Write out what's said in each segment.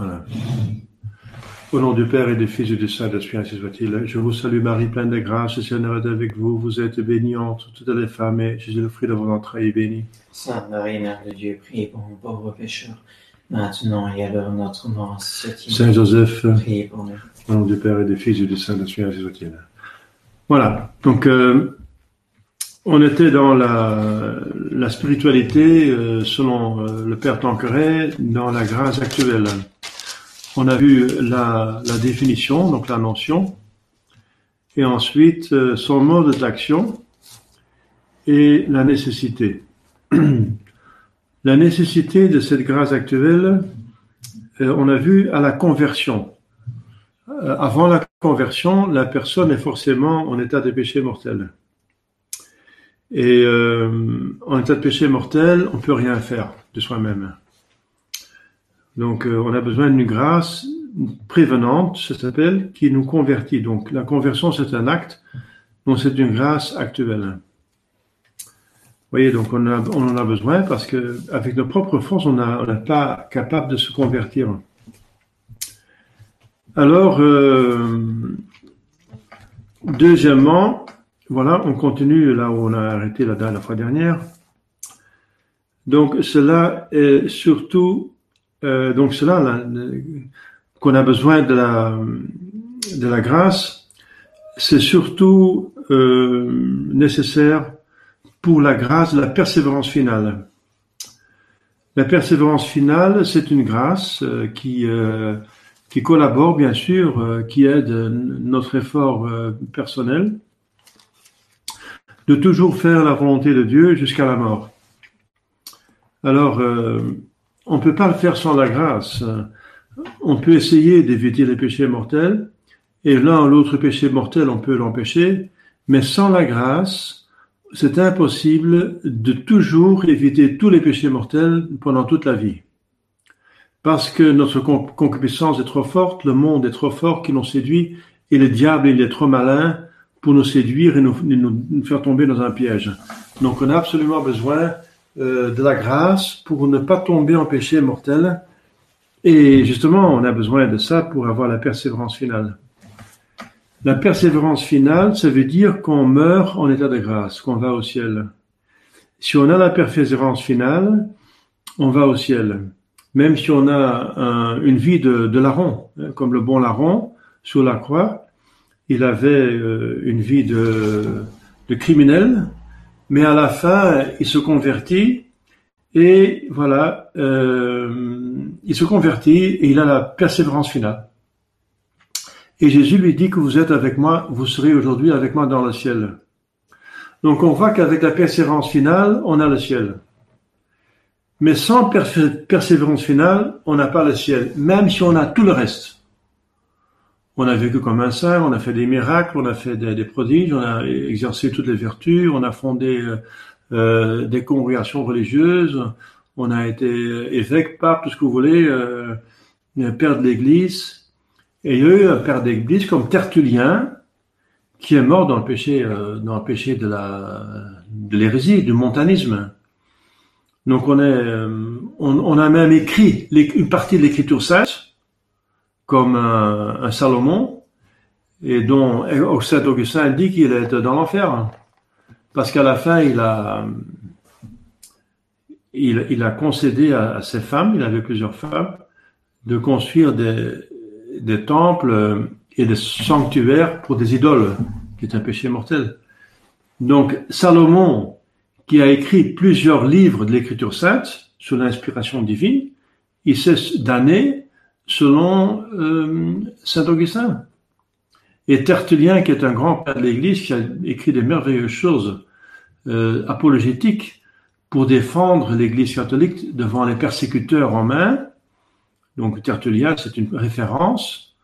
Voilà. Au nom du Père et du Fils et du Saint-Esprit, ainsi soit-il. Je vous salue Marie, pleine de grâce, le Seigneur est avec vous. Vous êtes bénie entre toutes les femmes et Jésus, le fruit de vos entrailles, est béni. Sainte Marie, Mère de Dieu, priez pour nous pauvres pécheurs, maintenant et à l'heure de notre mort, ainsi soit-il. Saint Joseph, Priez pour nous. au nom du Père et du Fils et du Saint-Esprit, ainsi soit-il. Voilà. Donc, euh, on était dans la, la spiritualité euh, selon euh, le Père Tanqueray, dans la grâce actuelle. On a vu la, définition, donc la notion, et ensuite euh, son mode d'action et la nécessité. la nécessité de cette grâce actuelle, euh, on a vu à la conversion. Euh, avant la conversion, la personne est forcément en état de péché mortel. Et en état de péché mortel, on peut rien faire de soi-même. Donc, euh, on a besoin d'une grâce prévenante, ça s'appelle, qui nous convertit. Donc, la conversion, c'est un acte, donc c'est une grâce actuelle. Vous voyez, donc on, en a besoin parce que avec nos propres forces, on n'est pas capable de se convertir. Alors, euh, deuxièmement, voilà, on continue là où on a arrêté la, la fois dernière. Donc, cela est surtout, euh, donc cela, qu'on a besoin de la, grâce, c'est surtout euh, nécessaire pour la grâce la persévérance finale. La persévérance finale, c'est une grâce euh, qui, qui collabore, bien sûr, qui aide notre effort personnel, de toujours faire la volonté de Dieu jusqu'à la mort. Alors, on ne peut pas le faire sans la grâce. On peut essayer d'éviter les péchés mortels, et l'un ou l'autre péché mortel, on peut l'empêcher, mais sans la grâce, c'est impossible de toujours éviter tous les péchés mortels pendant toute la vie. Parce que notre con- concupiscence est trop forte, le monde est trop fort qui nous séduit, et le diable, il est trop malin pour nous séduire et nous, faire tomber dans un piège. Donc on a absolument besoin de la grâce pour ne pas tomber en péché mortel. Et justement, on a besoin de ça pour avoir la persévérance finale. La persévérance finale, ça veut dire qu'on meurt en état de grâce, qu'on va au ciel. Si on a la persévérance finale, on va au ciel. Même si on a un- une vie de, larron, hein, comme le bon larron sur la croix, il avait euh, une vie de criminel, mais à la fin, il se convertit et voilà, euh, il se convertit et il a la persévérance finale. Et Jésus lui dit que vous êtes avec moi, vous serez aujourd'hui avec moi dans le ciel. Donc on voit qu'avec la persévérance finale, on a le ciel. Mais sans persé- persévérance finale, on n'a pas le ciel, même si on a tout le reste. On a vécu comme un saint, on a fait des miracles, on a fait des, prodiges, on a exercé toutes les vertus, on a fondé euh, euh, des congrégations religieuses, on a été évêque, pape, tout ce que vous voulez, euh, père de l'Église. Et il y a eu un père d'église comme Tertullien, qui est mort dans le péché, euh, dans le péché de la, de l'hérésie, du montanisme. Donc on est, euh, on, on a même écrit une partie de l'écriture sainte, comme un, un Salomon, et dont Saint Augustin dit qu'il est dans l'enfer, parce qu'à la fin il a, il, il a concédé à, ses femmes, il avait plusieurs femmes, de construire des, des temples et des sanctuaires pour des idoles, qui est un péché mortel. Donc Salomon, qui a écrit plusieurs livres de l'écriture sainte sous l'inspiration divine, il s'est damné selon euh, Saint Augustin. Et Tertullien, qui est un grand père de l'Église, qui a écrit des merveilleuses choses euh, apologétiques pour défendre l'Église catholique devant les persécuteurs romains, donc Tertullien, c'est une référence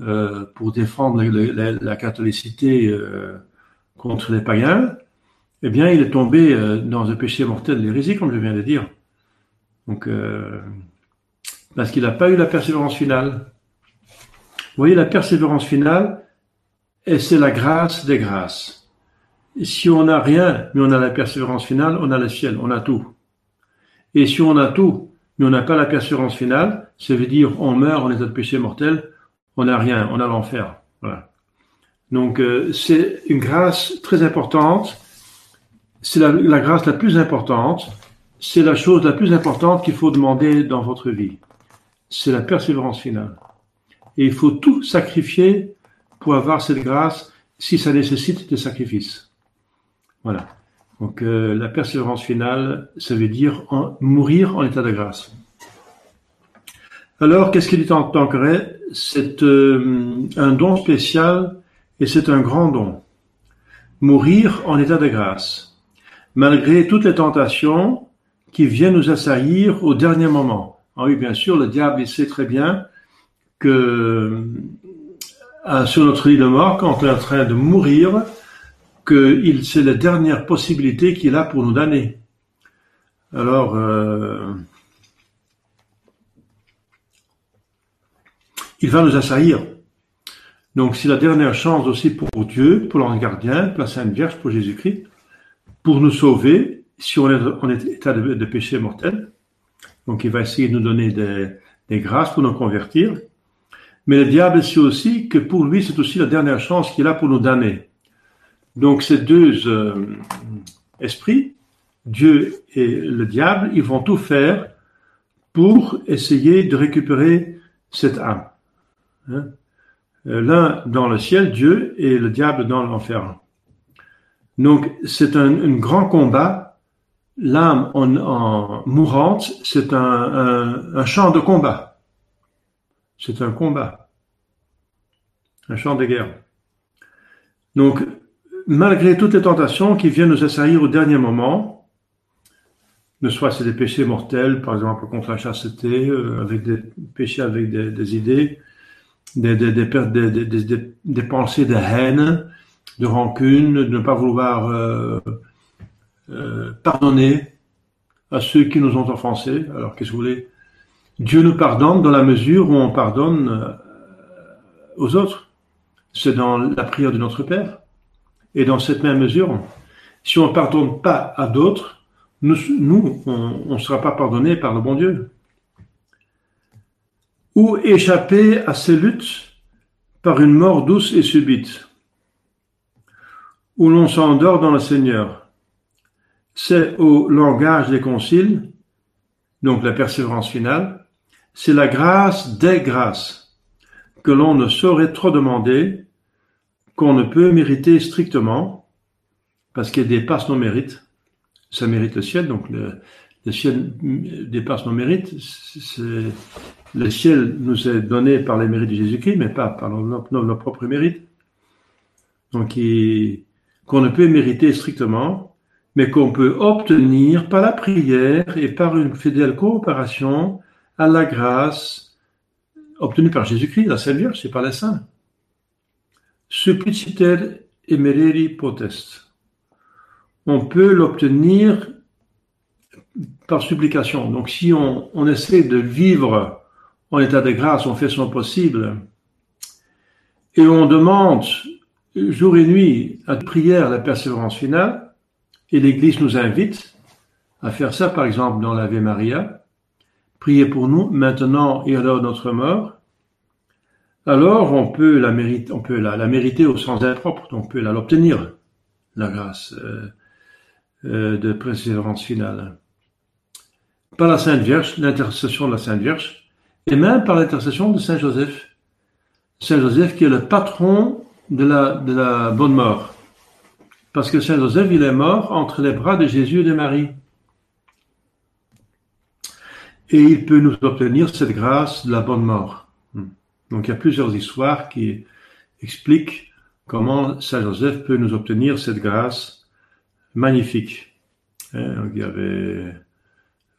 euh, pour défendre la, la catholicité contre les païens. Eh bien, il est tombé dans un péché mortel l'hérésie, comme je viens de dire. Donc, parce qu'il n'a pas eu la persévérance finale. Vous voyez, la persévérance finale, et c'est la grâce des grâces. Si on n'a rien, mais on a la persévérance finale, on a le ciel, on a tout. Et si on a tout, mais on n'a pas la persévérance finale, ça veut dire on meurt en état de péché mortel, on n'a rien, on a l'enfer. Voilà. Donc euh, c'est une grâce très importante, c'est la, la grâce la plus importante, c'est la chose la plus importante qu'il faut demander dans votre vie. C'est la persévérance finale. Et il faut tout sacrifier pour avoir cette grâce si ça nécessite des sacrifices. Voilà. Donc euh, la persévérance finale, ça veut dire mourir en état de grâce. Alors, qu'est-ce qu'il est en tant que C'est euh, un don spécial et c'est un grand don. Mourir en état de grâce, malgré toutes les tentations qui viennent nous assaillir au dernier moment. Ah oui, bien sûr, le diable, sait très bien que euh, sur notre lit de mort, quand on est en train de mourir, que c'est la dernière possibilité qu'il a pour nous donner. Alors, euh, il va nous assaillir. Donc, c'est la dernière chance aussi pour Dieu, pour l'ange gardien, pour la Sainte Vierge, pour Jésus-Christ, pour nous sauver si on est en état de, péché mortel. Donc, il va essayer de nous donner des, des grâces pour nous convertir. Mais le diable sait aussi que pour lui, c'est aussi la dernière chance qu'il a pour nous damner. Donc ces deux euh, esprits, Dieu et le diable, ils vont tout faire pour essayer de récupérer cette âme. Hein. Euh, l'un dans le ciel, Dieu, et le diable dans l'enfer. Donc c'est un, grand combat. L'âme en, mourante, c'est un, champ de combat. C'est un combat. Un champ de guerre. Donc malgré toutes les tentations qui viennent nous assaillir au dernier moment, ne soit c'est des péchés mortels, par exemple contre la chasteté, euh, avec des péchés avec des, idées, des, des, pensées de haine, de rancune, de ne pas vouloir euh, euh, pardonner à ceux qui nous ont offensés. Alors qu'est-ce que vous voulez? Dieu nous pardonne dans la mesure où on pardonne aux autres. C'est dans la prière de notre Père. Et dans cette même mesure, si on ne pardonne pas à d'autres, nous, nous on ne sera pas pardonné par le bon Dieu. Ou échapper à ces luttes par une mort douce et subite, où l'on s'endort dans le Seigneur. C'est au langage des conciles, donc la persévérance finale, c'est la grâce des grâces que l'on ne saurait trop demander qu'on ne peut mériter strictement, parce qu'elle dépasse nos mérites. Ça mérite le ciel, donc le, ciel dépasse nos mérites. Le ciel nous est donné par les mérites de Jésus-Christ, mais pas par nos, propres mérites. Donc, qu'on ne peut mériter strictement, mais qu'on peut obtenir par la prière et par une fidèle coopération à la grâce obtenue par Jésus-Christ, la Sainte Vierge, c'est par les saints. Suppliciter emereri potest. On peut l'obtenir par supplication. Donc si on, on, essaie de vivre en état de grâce, on fait son possible, et on demande jour et nuit à prière la persévérance finale, et l'Église nous invite à faire ça, par exemple, dans l'Ave Maria, priez pour nous maintenant et à l'heure de notre mort, alors on peut la mériter, on peut la, mériter au sens impropre, on peut l'obtenir, la grâce euh, euh, de persévérance finale. Par la Sainte Vierge, l'intercession de la Sainte Vierge, et même par l'intercession de Saint Joseph. Saint Joseph qui est le patron de la, de la bonne mort. Parce que Saint Joseph, il est mort entre les bras de Jésus et de Marie. Et il peut nous obtenir cette grâce de la bonne mort. Donc il y a plusieurs histoires qui expliquent comment Saint Joseph peut nous obtenir cette grâce magnifique. Hein, il y avait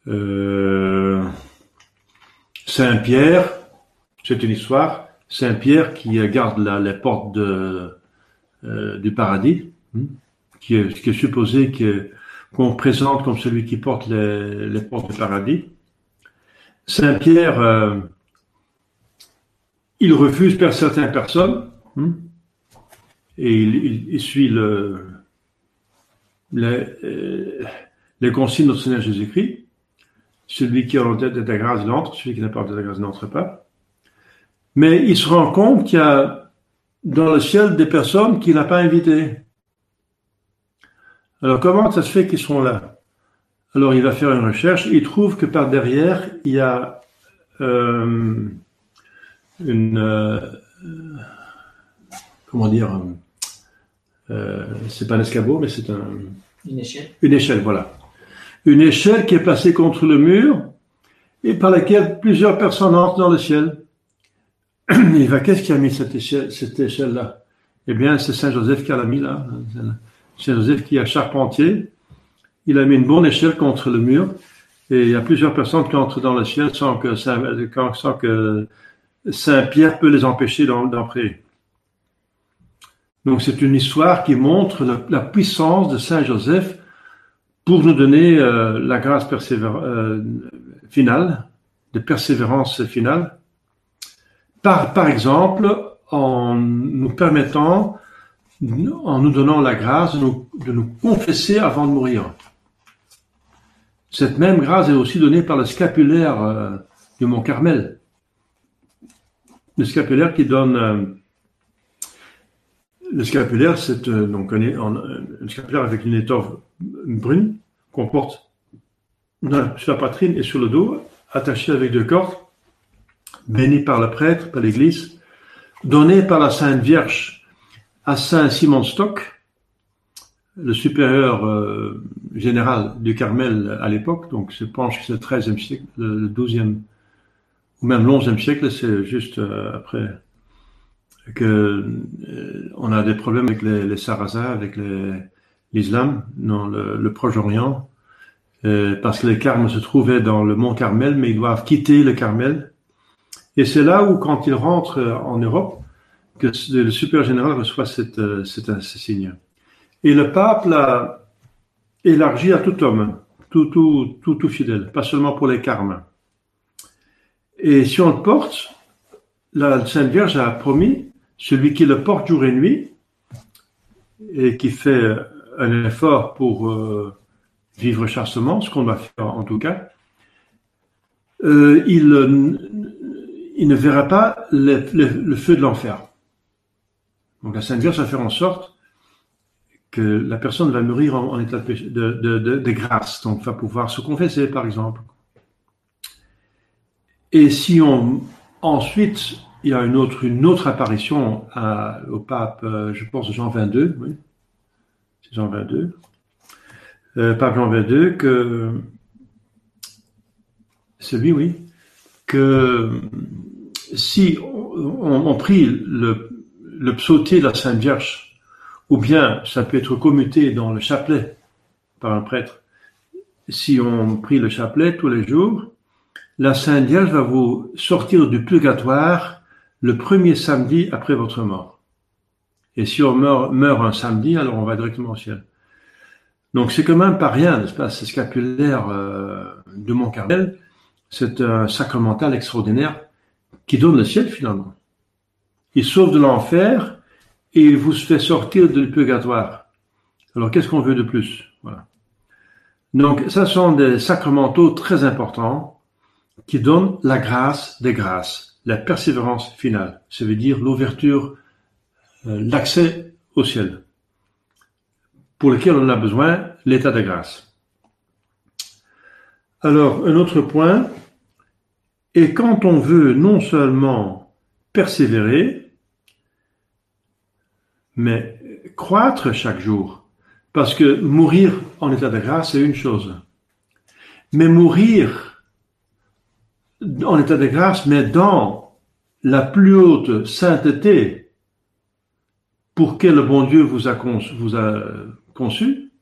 euh, Saint Pierre, c'est une histoire, Saint Pierre qui garde les portes euh, du paradis, hein, qui, est, supposé qu'on présente comme celui qui porte les, portes du paradis. Saint Pierre euh, il refuse par certaines personnes hein, et il, suit les, euh, les consignes de notre Seigneur Jésus-Christ. Celui qui a en tête de la grâce, il entre. Celui qui n'a pas de la grâce, n'entre pas. Mais il se rend compte qu'il y a dans le ciel des personnes qu'il n'a pas invitées. Alors comment ça se fait qu'ils sont là? Alors il va faire une recherche, il trouve que par derrière, il y a euh, une... Euh, comment dire euh, C'est pas un escabeau, mais c'est un... Une échelle. Une échelle, voilà. Une échelle qui est placée contre le mur et par laquelle plusieurs personnes entrent dans le ciel. Il va, qu'est-ce qui a mis cette échelle, cette échelle-là? Eh bien, c'est Saint Joseph qui l'a mis là. Saint Joseph qui a charpentier. Il a mis une bonne échelle contre le mur et il y a plusieurs personnes qui entrent dans le ciel sans que Saint, sans que Saint Pierre peut les empêcher d'entrer. Donc c'est une histoire qui montre la, puissance de Saint Joseph pour nous donner euh, la grâce euh, finale, de persévérance finale, par exemple en nous permettant, en nous donnant la grâce de nous, confesser avant de mourir. Cette même grâce est aussi donnée par le scapulaire euh, du Mont Carmel. Le scapulaire qui donne le scapulaire, c'est euh, donc un, scapulaire avec une étoffe brune qu'on porte sur la poitrine et sur le dos, attaché avec deux cordes, béni par le prêtre, par l'Église, donné par la Sainte Vierge à Saint Simon Stock, le supérieur euh, général du Carmel à l'époque, donc je pense que c'est le 13e siècle, le 12e, ou même le 11e siècle, c'est juste euh, après que euh, on a des problèmes avec les, les Sarrasins, avec l'islam dans le, le Proche-Orient, parce que les Carmes se trouvaient dans le mont Carmel, mais ils doivent quitter le Carmel. Et c'est là où, quand ils rentrent en Europe, que le super général reçoit cette, euh, cet signe. Et le pape l'a élargi à tout homme, tout, tout, tout, tout fidèle, pas seulement pour les Carmes. Et si on le porte, la Sainte Vierge a promis celui qui le porte jour et nuit et qui fait un effort pour euh, vivre charstement, ce qu'on va faire en tout cas, euh, il, ne verra pas le, feu de l'enfer. Donc la Sainte Vierge va faire en sorte que la personne va mourir en, état de, de, grâce, donc va pouvoir se confesser par exemple. Et si on ensuite il y a une autre, une autre apparition au pape, euh, je pense Jean 22, oui, c'est Jean 22, euh, pape Jean 22, que celui, oui, que si on, on prie le, le psautier de la Sainte Vierge, ou bien ça peut être commuté dans le chapelet par un prêtre, si on prie le chapelet tous les jours, la Sainte Vierge va vous sortir du purgatoire le premier samedi après votre mort. Et si on meurt, un samedi, alors on va directement au ciel. Donc c'est quand même pas rien, n'est-ce pas Ce scapulaire euh, de Mont Carmel, c'est un sacramental extraordinaire qui donne le ciel finalement. Il sauve de l'enfer et il vous fait sortir du purgatoire. Alors qu'est-ce qu'on veut de plus? Voilà. Donc ça sont des sacramentaux très importants qui donnent la grâce des grâces la persévérance finale, ça veut dire l'ouverture, euh, l'accès au ciel, pour lequel on a besoin l'état de grâce. Alors, un autre point, et quand on veut non seulement persévérer, mais croître chaque jour, parce que mourir en état de grâce, c'est une chose. Mais mourir en état de grâce, mais dans la plus haute sainteté pour quelle le bon Dieu vous a, conçu, vous a conçu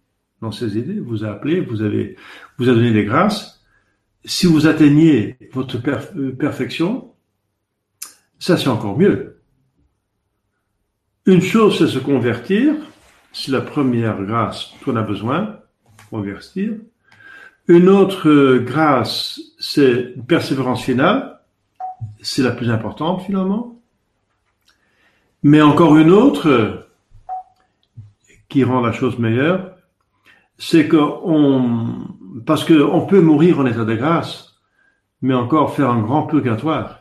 dans ses idées, vous a appelé, vous avez, vous a donné des grâces. Si vous atteignez votre perfection, ça c'est encore mieux. Une chose c'est se convertir, c'est la première grâce qu'on a besoin, convertir. Une autre grâce, c'est une persévérance finale. C'est la plus importante finalement. Mais encore une autre qui rend la chose meilleure, c'est qu'on parce que on peut mourir en état de grâce, mais encore faire un grand purgatoire.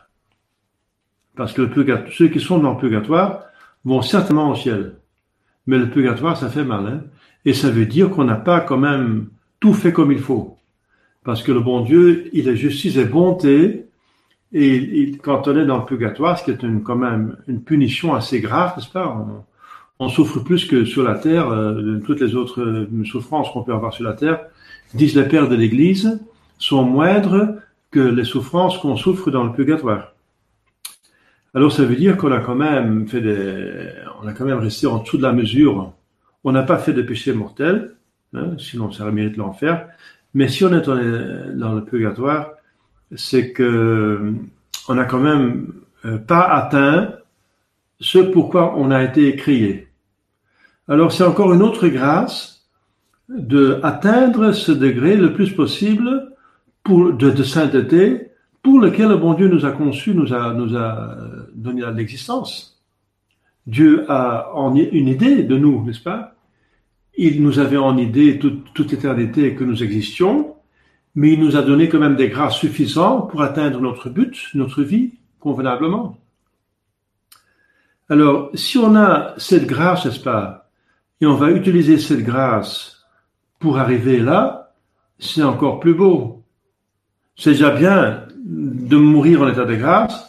Parce que ceux qui sont dans le purgatoire vont certainement au ciel. Mais le purgatoire, ça fait mal. Hein? Et ça veut dire qu'on n'a pas quand même tout fait comme il faut. Parce que le bon Dieu, il est justice et bonté. Et, quand on est dans le purgatoire, ce qui est une, quand même une punition assez grave, n'est-ce pas? On, souffre plus que sur la terre, euh, toutes les autres euh, souffrances qu'on peut avoir sur la terre, disent les pères de l'Église, sont moindres que les souffrances qu'on souffre dans le purgatoire. Alors ça veut dire qu'on a quand même fait des, on a quand même resté en dessous de la mesure. On n'a pas fait de péché mortel, hein, sinon ça mérite l'enfer. Mais si on est dans le purgatoire, c'est que on n'a quand même euh, pas atteint ce pourquoi on a été créé. Alors c'est encore une autre grâce de atteindre ce degré le plus possible pour, de, sainteté pour lequel le bon Dieu nous a conçus, nous a, nous a donné l'existence. Dieu a une idée de nous, n'est-ce pas? Il nous avait en idée toute, toute éternité que nous existions, mais il nous a donné quand même des grâces suffisantes pour atteindre notre but, notre vie, convenablement. Alors, si on a cette grâce, n'est-ce pas, et on va utiliser cette grâce pour arriver là, c'est encore plus beau. C'est déjà bien de mourir en état de grâce,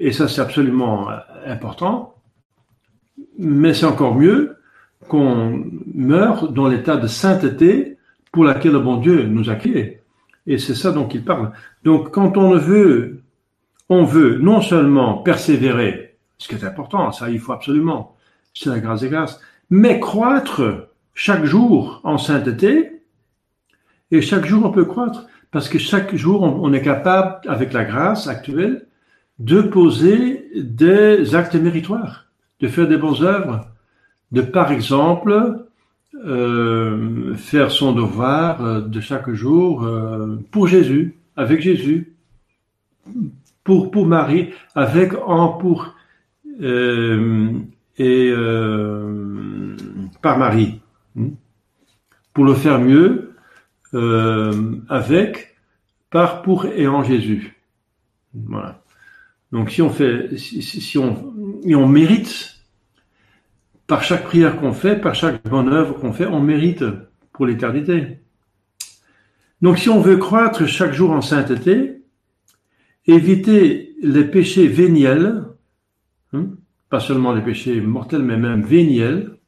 et ça c'est absolument important, mais c'est encore mieux qu'on meure dans l'état de sainteté pour laquelle le bon Dieu nous a créés. Et c'est ça dont il parle. Donc quand on veut, on veut non seulement persévérer, ce qui est important, ça il faut absolument, c'est la grâce des grâces, mais croître chaque jour en sainteté, et chaque jour on peut croître. Parce que chaque jour, on, est capable, avec la grâce actuelle, de poser des actes méritoires, de faire des bonnes œuvres, de par exemple euh, faire son devoir euh, de chaque jour euh, pour Jésus, avec Jésus, pour pour Marie, avec en pour et par Marie, hmm, pour le faire mieux euh, avec, par, pour et en Jésus. Voilà. Donc si on fait, si, on, on mérite par chaque prière qu'on fait, par chaque bonne œuvre qu'on fait, on mérite pour l'éternité. Donc si on veut croître chaque jour en sainteté, éviter les péchés véniels, hein, pas seulement les péchés mortels, mais même véniels,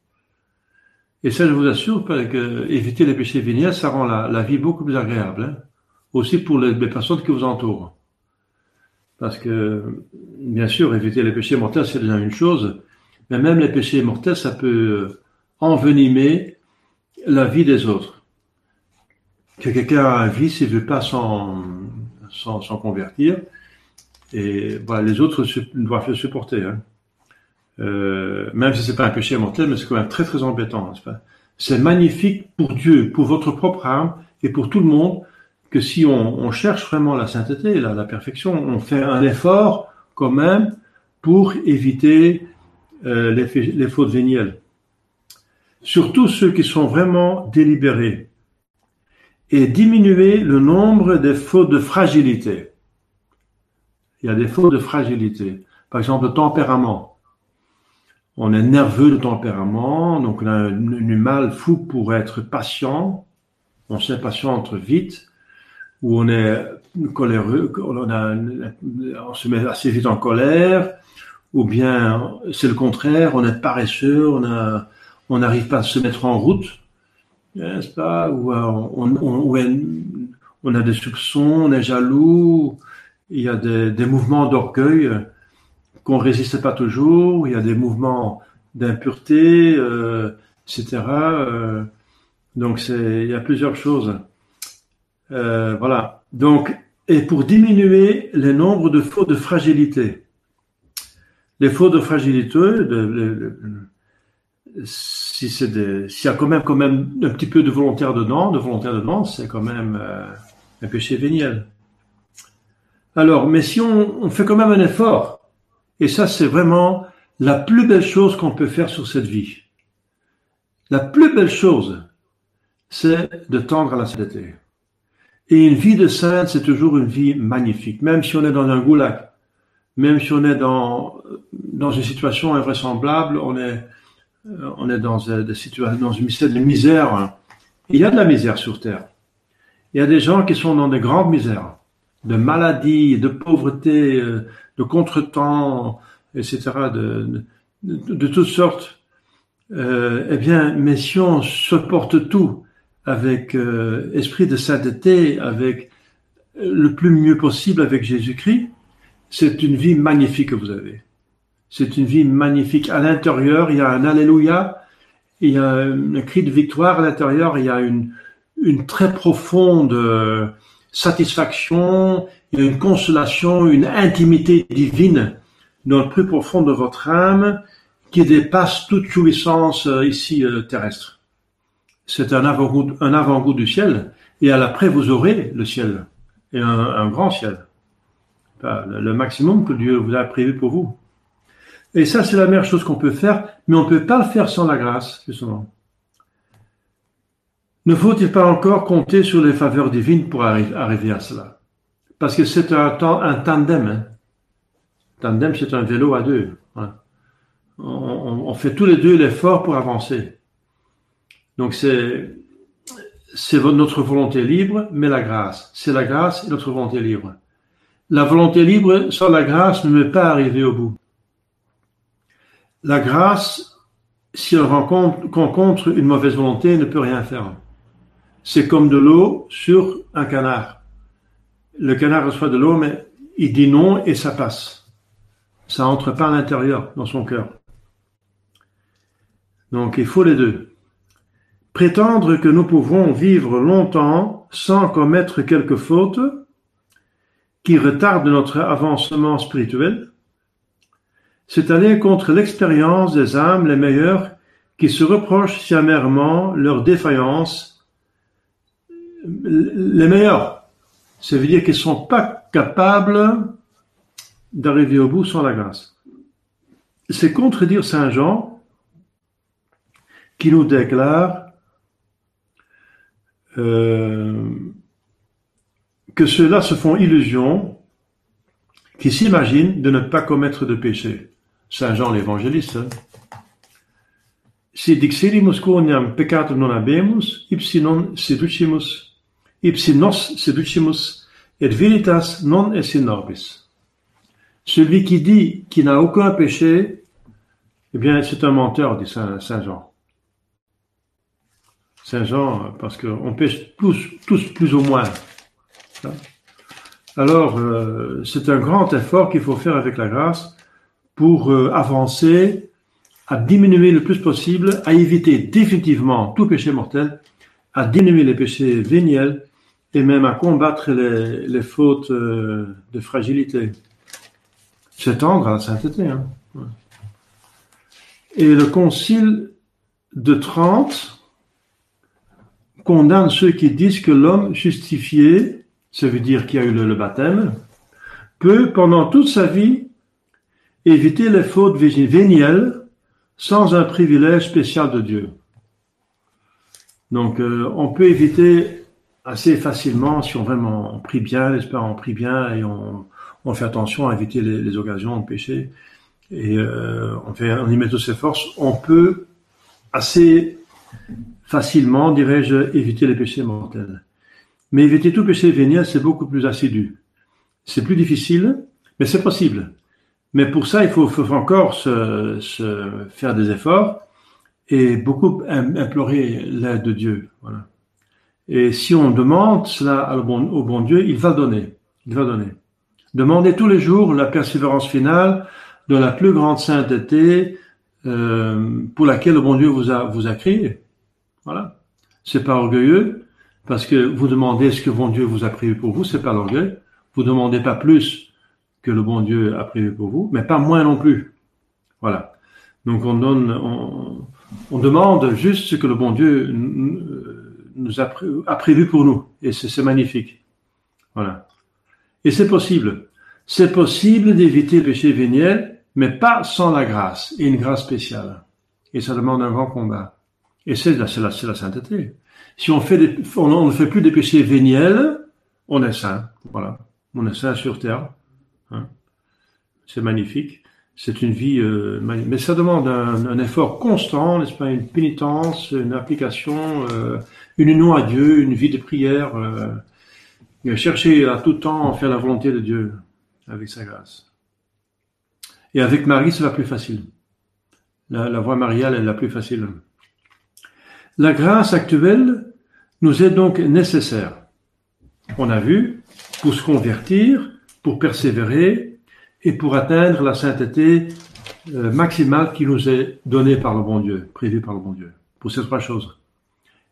et ça, je vous assure que éviter les péchés véniels, ça rend la, vie beaucoup plus agréable. Hein. Aussi pour les, personnes qui vous entourent. Parce que, bien sûr, éviter les péchés mortels, c'est déjà une chose. Mais même les péchés mortels, ça peut envenimer la vie des autres. Que quelqu'un a un vice, il ne veut pas s'en, convertir. Et voilà, les autres doivent le supporter. Hein. Euh, même si c'est pas un péché mortel, mais c'est quand même très très embêtant, C'est magnifique pour Dieu, pour votre propre âme et pour tout le monde que si on, cherche vraiment la sainteté, la, perfection, on fait un effort quand même pour éviter euh, les, les fautes vénielles. Surtout ceux qui sont vraiment délibérés et diminuer le nombre des fautes de fragilité. Il y a des fautes de fragilité. Par exemple, le tempérament on est nerveux de tempérament, donc on a du mal fou pour être patient, on s'impatiente vite, ou on est coléreux, on, se met assez vite en colère, ou bien c'est le contraire, on est paresseux, on n'arrive pas à se mettre en route, n'est-ce pas, ou euh, on, a des soupçons, on est jaloux, il y a des, mouvements d'orgueil qu'on résiste pas toujours, il y a des mouvements d'impureté, euh, etc. Euh, donc il y a plusieurs choses. Euh, voilà. Donc, et pour diminuer le nombre de fautes de fragilité. Les fautes de fragilité, de, si c'est s'il y a quand même, quand même un petit peu de volontaire dedans, de volontaire dedans, c'est quand même un péché véniel. Alors, mais si on, on fait quand même un effort, et ça, c'est vraiment la plus belle chose qu'on peut faire sur cette vie. La plus belle chose, c'est de tendre à la sainteté. Et une vie de sainte, c'est toujours une vie magnifique, même si on est dans un goulag, même si on est dans, dans une situation invraisemblable, on est, on est dans, des situations, dans une misère. Il y a de la misère sur Terre. Il y a des gens qui sont dans des grandes misères, de maladies, de pauvreté, euh, de contretemps, etc., de, de, de toutes sortes. Euh, eh bien, mais si on supporte tout avec euh, esprit de sainteté, avec le plus mieux possible avec Jésus-Christ, c'est une vie magnifique que vous avez. C'est une vie magnifique. À l'intérieur, il y a un Alléluia, il y a un cri de victoire à l'intérieur, il y a une, une très profonde euh, satisfaction, il y a une consolation, une intimité divine dans le plus profond de votre âme qui dépasse toute jouissance euh, ici euh, terrestre. C'est un avant-goût, du ciel, et à l'après vous aurez le ciel, et un, grand ciel. le, maximum que Dieu vous a prévu pour vous. Et ça, c'est la meilleure chose qu'on peut faire, mais on ne peut pas le faire sans la grâce, justement. Ne faut-il pas encore compter sur les faveurs divines pour arriver à cela? Parce que c'est un, un tandem. Hein. Tandem, c'est un vélo à deux. Hein. On, fait tous les deux l'effort pour avancer. Donc c'est notre volonté libre, mais la grâce. C'est la grâce et notre volonté libre. La volonté libre sans la grâce ne peut pas arriver au bout. La grâce, si rencontre, rencontre une mauvaise volonté, ne peut rien faire. C'est comme de l'eau sur un canard. Le canard reçoit de l'eau, mais il dit non et ça passe. Ça entre pas à l'intérieur, dans son cœur. Donc il faut les deux. Prétendre que nous pouvons vivre longtemps sans commettre quelques fautes qui retardent notre avancement spirituel, c'est aller contre l'expérience des âmes les meilleures qui se reprochent si amèrement leur défaillance les meilleurs. Ça veut dire qu'ils ne sont pas capables d'arriver au bout sans la grâce. C'est contredire Saint Jean qui nous déclare que ceux-là se font illusion, qui s'imaginent de ne pas commettre de péché. Saint Jean l'évangéliste. Hein. Si dixerimus quoniam peccatum non habemus, ipsi non seducimus ipsi nos seducimus et veritas non est in orbis. Celui qui dit qu'il n'a aucun péché, eh bien, c'est un menteur, dit Saint, Jean. Saint Jean, parce qu'on pêche tous, tous plus ou moins. Alors, euh, c'est un grand effort qu'il faut faire avec la grâce pour euh, avancer, à diminuer le plus possible, à éviter définitivement tout péché mortel, à diminuer les péchés véniels et même à combattre les, fautes euh, de fragilité. C'est tendre à la sainteté. Hein. Et le concile de Trente condamne ceux qui disent que l'homme justifié, ça veut dire qu'il a eu le, baptême, peut pendant toute sa vie éviter les fautes vénielles sans un privilège spécial de Dieu. Donc euh, on peut éviter assez facilement si on vraiment prie bien, l'espère on prie bien et on, fait attention à éviter les, occasions de pécher et euh, on y met toutes ses forces, on peut assez facilement, dirais-je, éviter les péchés mortels. Mais éviter tout péché véniel, c'est beaucoup plus assidu. C'est plus difficile, mais c'est possible. Mais pour ça, il faut, encore se, se, faire des efforts et beaucoup implorer l'aide de Dieu. Voilà. Et si on demande cela au bon, au bon Dieu, il va donner. Il va donner. Demandez tous les jours la persévérance finale de la plus grande sainteté euh, pour laquelle le bon Dieu vous a, vous a créé. Voilà. C'est pas orgueilleux parce que vous demandez ce que bon Dieu vous a prévu pour vous, c'est pas l'orgueil. Vous demandez pas plus que le bon Dieu a prévu pour vous, mais pas moins non plus. Voilà. Donc on donne, on, demande juste ce que le bon Dieu nous a, prévu pour nous. Et c'est magnifique. Voilà. Et c'est possible. C'est possible d'éviter le péché véniel, mais pas sans la grâce, et une grâce spéciale. Et ça demande un grand combat. Et c'est la, la, la sainteté. Si on fait des, on, ne fait plus des péchés véniels, on est saint. Voilà. On est saint sur terre. Hein. C'est magnifique. C'est une vie, euh, mais ça demande un, un effort constant, n'est-ce pas, une pénitence, une application, euh, une union à Dieu, une vie de prière, euh, chercher à tout temps à faire la volonté de Dieu avec sa grâce. Et avec Marie, c'est la plus facile. La, la voie mariale est la plus facile. La grâce actuelle nous est donc nécessaire. On a vu, pour se convertir, pour persévérer et pour atteindre la sainteté euh, maximale qui nous est donnée par le bon Dieu, prévue par le bon Dieu. Pour ces trois choses.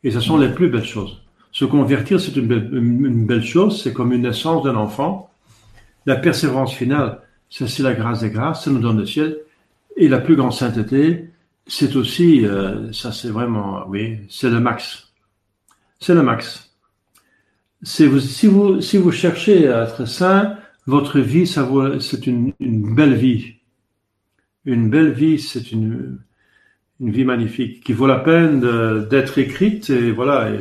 Et ce sont les plus belles choses. Se convertir, c'est une belle, une belle chose, c'est comme une naissance d'un enfant. La persévérance finale, c'est la grâce des grâces, ça nous donne le ciel. Et la plus grande sainteté, c'est aussi, euh, ça c'est vraiment, oui, c'est le max. C'est le max. Vous, si, vous, si vous cherchez à être saint, votre vie, c'est une, une, belle vie. Une belle vie, c'est une, une vie magnifique qui vaut la peine d'être écrite et voilà.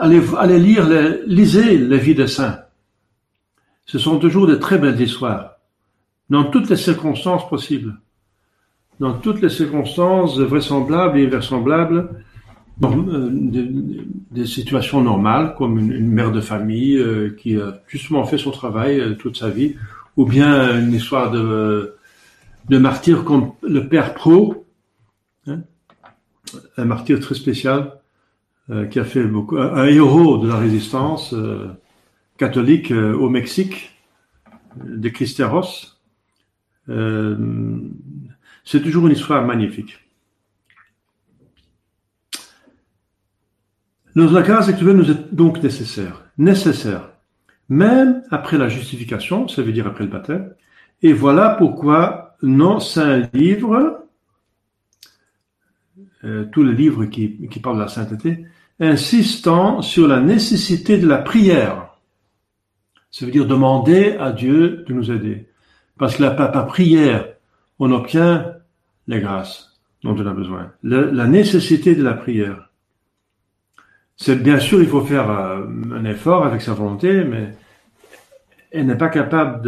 Allez, allez lire, les, lisez les vies des saints. Ce sont toujours de très belles histoires, dans toutes les circonstances possibles, dans toutes les circonstances vraisemblables et invraisemblables, euh, des, situations normales, comme une, mère de famille euh, qui a justement fait son travail euh, toute sa vie, ou bien une histoire de, de martyr comme le père Pro, hein, un martyr très spécial, qui a fait beaucoup, un, héros de la résistance catholique au Mexique, de Cristeros. C'est toujours une histoire magnifique. Notre grâce actuelle nous est donc nécessaire. Nécessaire. Même après la justification, ça veut dire après le baptême. Et voilà pourquoi nos saints livres, euh, tous les livres qui, parlent de la sainteté, insistant sur la nécessité de la prière. Ça veut dire demander à Dieu de nous aider. Parce que la, par prière, on obtient les grâces dont on a besoin. la nécessité de la prière. C'est bien sûr, il faut faire euh, un effort avec sa volonté, mais elle n'est pas capable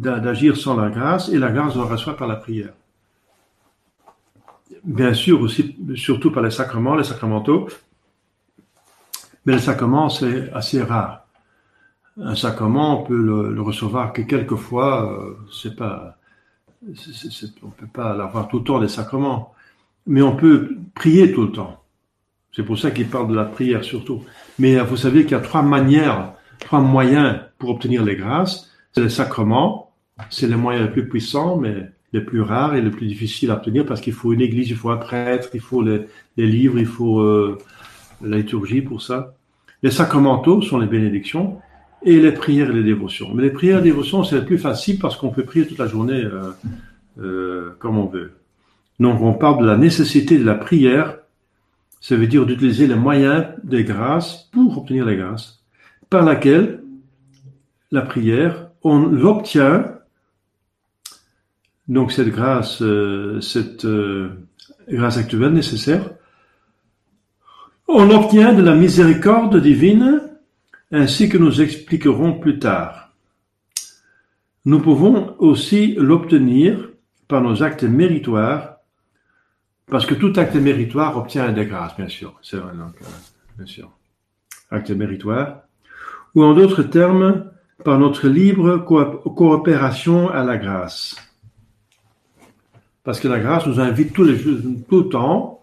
d'agir sans la grâce, et la grâce on reçoit par la prière. Bien sûr, aussi, surtout par les sacrements, les sacramentaux, mais le sacrement, c'est assez rare. Un sacrement, on peut le, recevoir que quelques fois, euh, c'est pas, on peut pas l'avoir tout le temps des sacrements, mais on peut prier tout le temps. C'est pour ça qu'il parle de la prière surtout. Mais vous savez qu'il y a trois manières, trois moyens pour obtenir les grâces. C'est le sacrement, c'est le moyen le plus puissant, mais le plus rare et le plus difficile à obtenir parce qu'il faut une église, il faut un prêtre, il faut les, livres, il faut euh, la liturgie pour ça. Les sacramentaux sont les bénédictions et les prières et les dévotions. Mais les prières et les dévotions, c'est le plus facile parce qu'on peut prier toute la journée euh, euh, comme on veut. Donc on parle de la nécessité de la prière ça veut dire d'utiliser les moyens des grâces pour obtenir les grâces, par laquelle la prière, on l'obtient, donc cette grâce, euh, cette euh, grâce actuelle nécessaire, on l'obtient de la miséricorde divine, ainsi que nous expliquerons plus tard. Nous pouvons aussi l'obtenir par nos actes méritoires parce que tout acte méritoire obtient des grâces, bien sûr. C'est vrai, donc, euh, bien sûr. Acte méritoire. Ou en d'autres termes, par notre libre coopération à la grâce. Parce que la grâce nous invite tous les, tout le temps,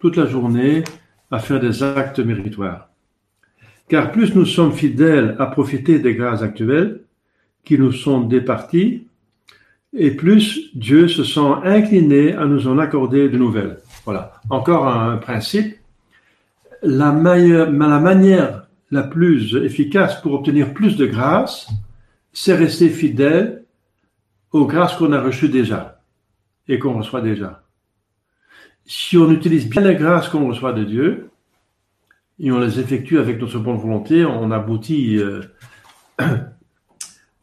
toute la journée, à faire des actes méritoires. Car plus nous sommes fidèles à profiter des grâces actuelles qui nous sont départies, et plus Dieu se sent incliné à nous en accorder de nouvelles. Voilà. Encore un principe. La, la manière la plus efficace pour obtenir plus de grâce, c'est rester fidèle aux grâces qu'on a reçues déjà et qu'on reçoit déjà. Si on utilise bien les grâces qu'on reçoit de Dieu et on les effectue avec notre bonne volonté, on aboutit euh,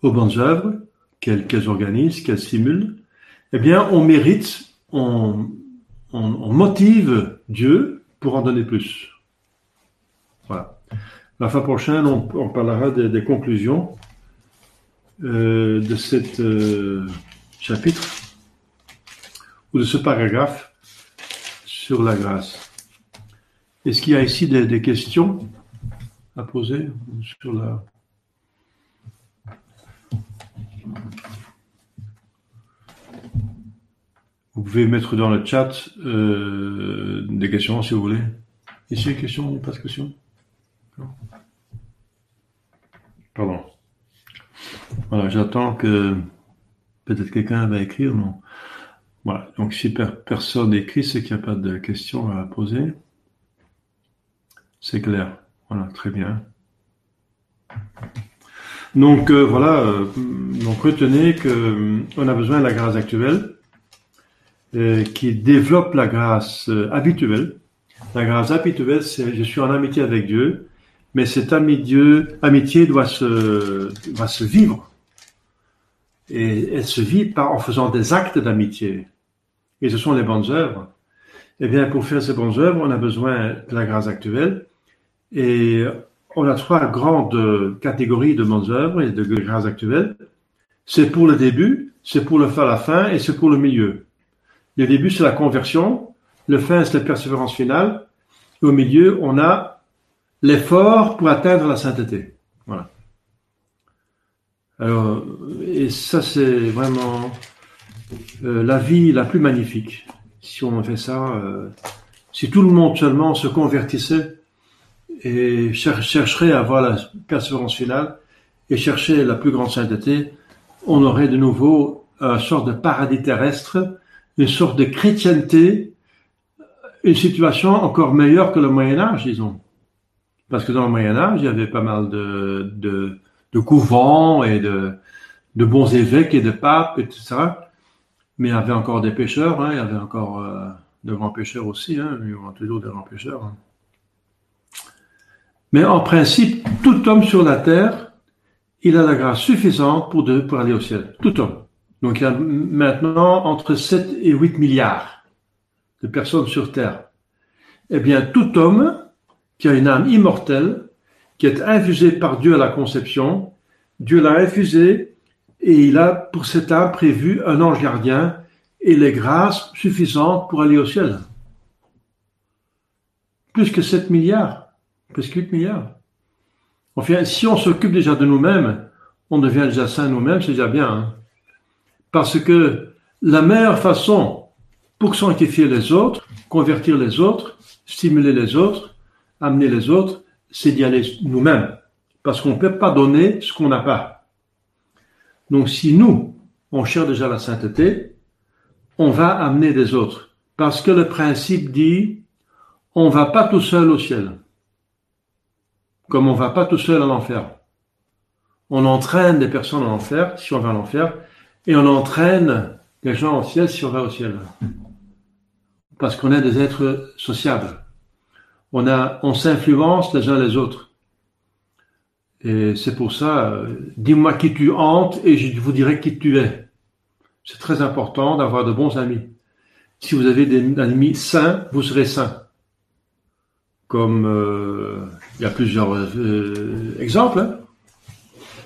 aux bonnes œuvres qu'elles organisent, qu'elles simulent, eh bien, on mérite, on, motive Dieu pour en donner plus. Voilà. La fois prochaine, on, parlera des, conclusions euh, de ce euh, chapitre ou de ce paragraphe sur la grâce. Est-ce qu'il y a ici des, questions à poser sur la... Vous pouvez mettre dans le chat euh, des questions si vous voulez. Ici, question, pas de questions Pardon. Voilà, j'attends que peut-être quelqu'un va écrire, Voilà, donc si personne écrit, c'est qu'il n'y a pas de questions à poser. C'est clair. Voilà, très bien. Donc euh, voilà, euh, donc retenez que euh, a besoin de la grâce actuelle qui développe la grâce habituelle. La grâce habituelle, c'est je suis en amitié avec Dieu, mais cette amitié doit se, vivre. Et elle se vit en faisant des actes d'amitié. Et ce sont les bonnes œuvres. Eh bien, pour faire ces bonnes œuvres, on a besoin de la grâce actuelle. Et on a trois grandes catégories de bonnes œuvres et de grâce actuelle. C'est pour le début, c'est pour le fin la fin et c'est pour le milieu. Le début, c'est la conversion. Le fin, c'est la persévérance finale. Au milieu, on a l'effort pour atteindre la sainteté. Voilà. Alors, et ça, c'est vraiment euh, la vie la plus magnifique. Si on fait ça, euh, si tout le monde seulement se convertissait et chercherait à avoir la persévérance finale et chercher la plus grande sainteté, on aurait de nouveau une sorte de paradis terrestre, une sorte de chrétienté, une situation encore meilleure que le Moyen Âge, disons. Parce que dans le Moyen Âge, il y avait pas mal de, couvents et de, bons évêques et de papes, etc. Mais il y avait encore des pêcheurs, hein, il y avait encore euh, de grands pêcheurs aussi, hein, il y aura toujours des grands pêcheurs. Hein. Mais en principe, tout homme sur la terre, il a la grâce suffisante pour, pour aller au ciel. Tout homme. Donc il y a maintenant entre 7 et 8 milliards de personnes sur terre. Eh bien, tout homme qui a une âme immortelle, qui est infusée par Dieu à la conception, Dieu l'a infusée et il a pour cette âme prévu un ange gardien et les grâces suffisantes pour aller au ciel. Plus que 7 milliards, plus que 8 milliards. Enfin, si on s'occupe déjà de nous-mêmes, on devient déjà saint nous-mêmes, c'est déjà bien. Hein. Parce que la meilleure façon pour sanctifier les autres, convertir les autres, stimuler les autres, amener les autres, c'est d'y aller nous-mêmes. Parce qu'on ne peut pas donner ce qu'on n'a pas. Donc si nous, on cherche déjà la sainteté, on va amener des autres. Parce que le principe dit, on va pas tout seul au ciel. Comme on va pas tout seul à l'enfer. On entraîne des personnes à l'enfer si on va à l'enfer, et on entraîne les gens au ciel si on va au ciel. Parce qu'on est des êtres sociables on s'influence les uns les autres. Et c'est pour ça, euh, dis-moi qui tu hantes et je vous dirai qui tu es. C'est très important d'avoir de bons amis. Si vous avez des amis sains, vous serez sains. Comme euh, il y a plusieurs euh, exemples. Hein.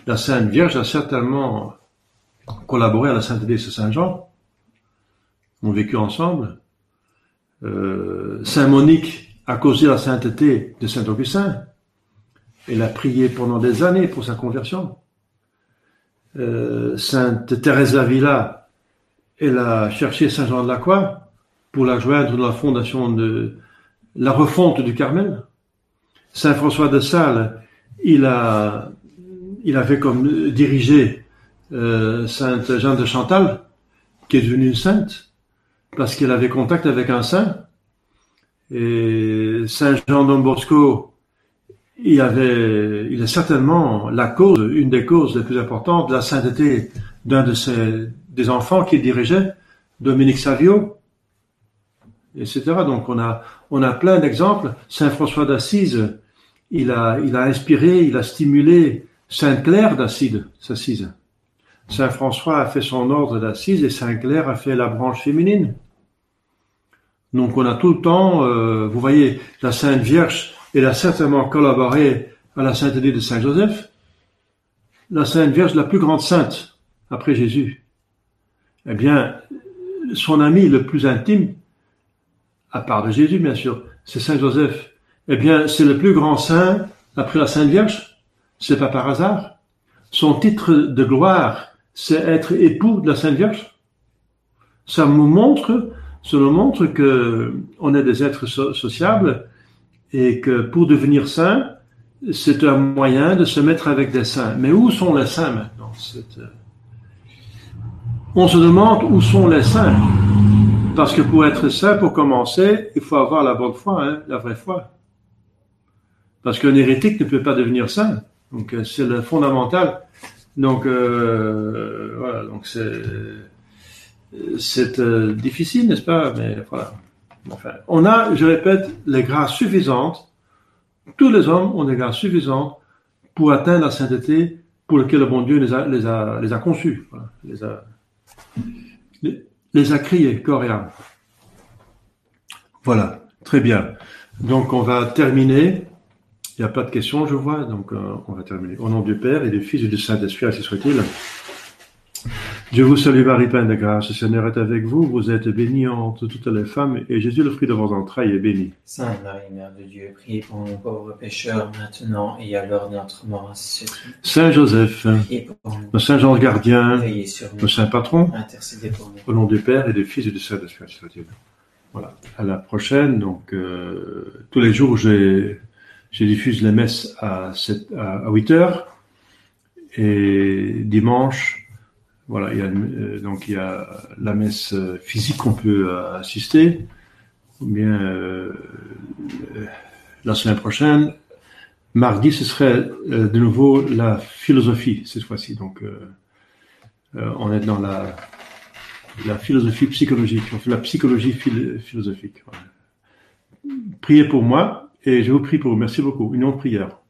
La Sainte Vierge a certainement collaboré à la sainteté de Saint Jean. On ont vécu ensemble. Saint Monique à cause de la sainteté de Saint Augustin. Elle a prié pendant des années pour sa conversion. Euh, Sainte Thérèse d'Avila, elle a cherché Saint Jean de la Croix pour la joindre dans la fondation de la refonte du Carmel. Saint François de Sales, il a, avait comme dirigé euh, Sainte Jeanne de Chantal, qui est devenue sainte, parce qu'elle avait contact avec un saint. Et Saint Jean Don Bosco, il avait, il est certainement la cause, une des causes les plus importantes de la sainteté d'un de ses, des enfants qu'il dirigeait, Dominique Savio, etc. Donc on a, on a plein d'exemples. Saint François d'Assise, il a, il a inspiré, il a stimulé Sainte Claire d'Assise, Saint François a fait son ordre d'Assise et Sainte Claire a fait la branche féminine. Donc on a tout le temps, euh, vous voyez, la Sainte Vierge, elle a certainement collaboré à la sainteté de Saint Joseph, la Sainte Vierge, la plus grande sainte après Jésus. Eh bien, son ami le plus intime, à part de Jésus bien sûr, c'est Saint Joseph. Eh bien, c'est le plus grand saint après la Sainte Vierge. C'est pas par hasard. Son titre de gloire, c'est être époux de la Sainte Vierge. Ça nous montre cela montre que on est des êtres sociables et que pour devenir saint, c'est un moyen de se mettre avec des saints. Mais où sont les saints maintenant On se demande où sont les saints. Parce que pour être saint, pour commencer, il faut avoir la bonne foi, hein, la vraie foi. Parce qu'un hérétique ne peut pas devenir saint. Donc euh, c'est le fondamental. Donc euh, voilà, donc c'est c'est euh, difficile, n'est-ce pas? Mais voilà. Enfin, on a, je répète, les grâces suffisantes. Tous les hommes ont des grâces suffisantes pour atteindre la sainteté pour laquelle le bon Dieu les a, les a, les a conçus, les, a, les, a criés, corps. Voilà, très bien. Donc on va terminer. Il n'y a pas de questions, je vois, donc euh, on va terminer. Au nom du Père et du Fils et du Saint-Esprit, ainsi soit-il. Je vous salue Marie, pleine de grâce, le Seigneur est avec vous, vous êtes bénie entre toutes les femmes, et Jésus, le fruit de vos entrailles, est béni. Sainte Marie, Mère de Dieu, priez pour nous pauvres pécheurs, maintenant et à l'heure de notre mort, Saint Joseph, le Saint Jean gardien, le Saint Patron, intercédez pour nous. Au nom du Père et du Fils et du Saint-Esprit, voilà. À la prochaine, donc, euh, tous les jours, j'ai, j'ai diffuse les messes à, 7, à 8 heures, et dimanche, voilà, il y a, euh, donc il y a la messe physique qu'on peut euh, assister, ou bien euh, la semaine prochaine. Mardi, ce serait de nouveau la philosophie cette fois-ci. Donc, on est dans la, la philosophie psychologique. On fait la psychologie philosophique. Priez pour moi et je vous prie pour vous. Merci beaucoup. Une longue prière.